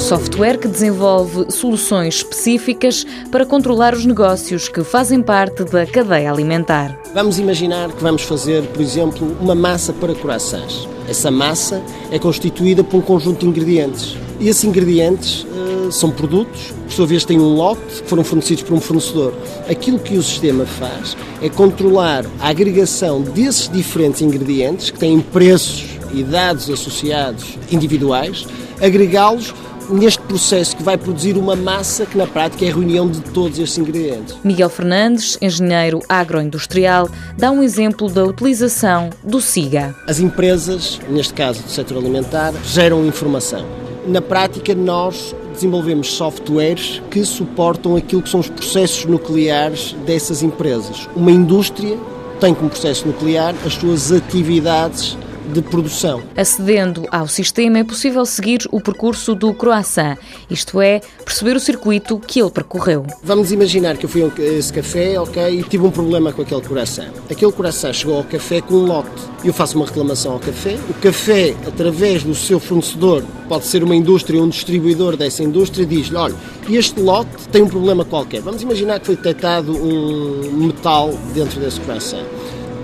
software que desenvolve soluções específicas para controlar os negócios que fazem parte da cadeia alimentar. Vamos imaginar que vamos fazer, por exemplo, uma massa para corações. Essa massa é constituída por um conjunto de ingredientes. E esses ingredientes uh, são produtos, por sua vez têm um lote, que foram fornecidos por um fornecedor. Aquilo que o sistema faz é controlar a agregação desses diferentes ingredientes, que têm preços e dados associados individuais, agregá-los neste processo que vai produzir uma massa que na prática é a reunião de todos estes ingredientes. Miguel Fernandes, engenheiro agroindustrial, dá um exemplo da utilização do SIGA. As empresas, neste caso do setor alimentar, geram informação. Na prática, nós desenvolvemos softwares que suportam aquilo que são os processos nucleares dessas empresas. Uma indústria tem como processo nuclear as suas atividades de produção. Acedendo ao sistema, é possível seguir o percurso do croissant, isto é, perceber o circuito que ele percorreu. Vamos imaginar que eu fui a esse café, ok, e tive um problema com aquele croissant. Aquele croissant chegou ao café com um lote. Eu faço uma reclamação ao café. O café, através do seu fornecedor, pode ser uma indústria, um distribuidor dessa indústria, diz-lhe: olha, este lote tem um problema qualquer. Vamos imaginar que foi detectado um metal dentro desse croissant.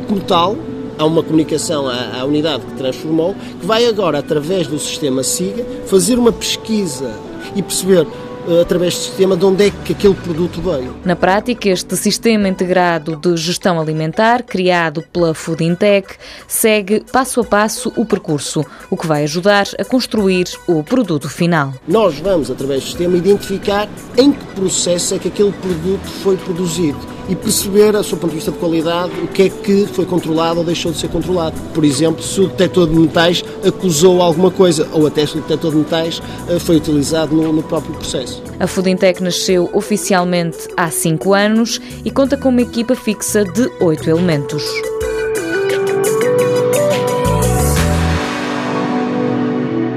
Como tal, há uma comunicação à, à, unidade que transformou, que vai agora, através do sistema SIGA, fazer uma pesquisa e perceber eh, através do sistema de onde é que aquele produto veio. Na prática, este sistema integrado de gestão alimentar, criado pela Food Intech, segue passo a passo o percurso, o que vai ajudar a construir o produto final. Nós vamos, através do sistema, identificar em que processo é que aquele produto foi produzido e perceber, a seu ponto de vista de qualidade, o que é que foi controlado ou deixou de ser controlado. Por exemplo, se o detector de metais acusou alguma coisa, ou até se o detector de metais eh, foi utilizado no, no próprio processo. A Foodintech nasceu oficialmente há cinco anos e conta com uma equipa fixa de oito elementos.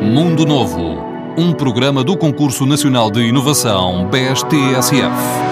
Mundo Novo, um programa do Concurso Nacional de Inovação BSTSF.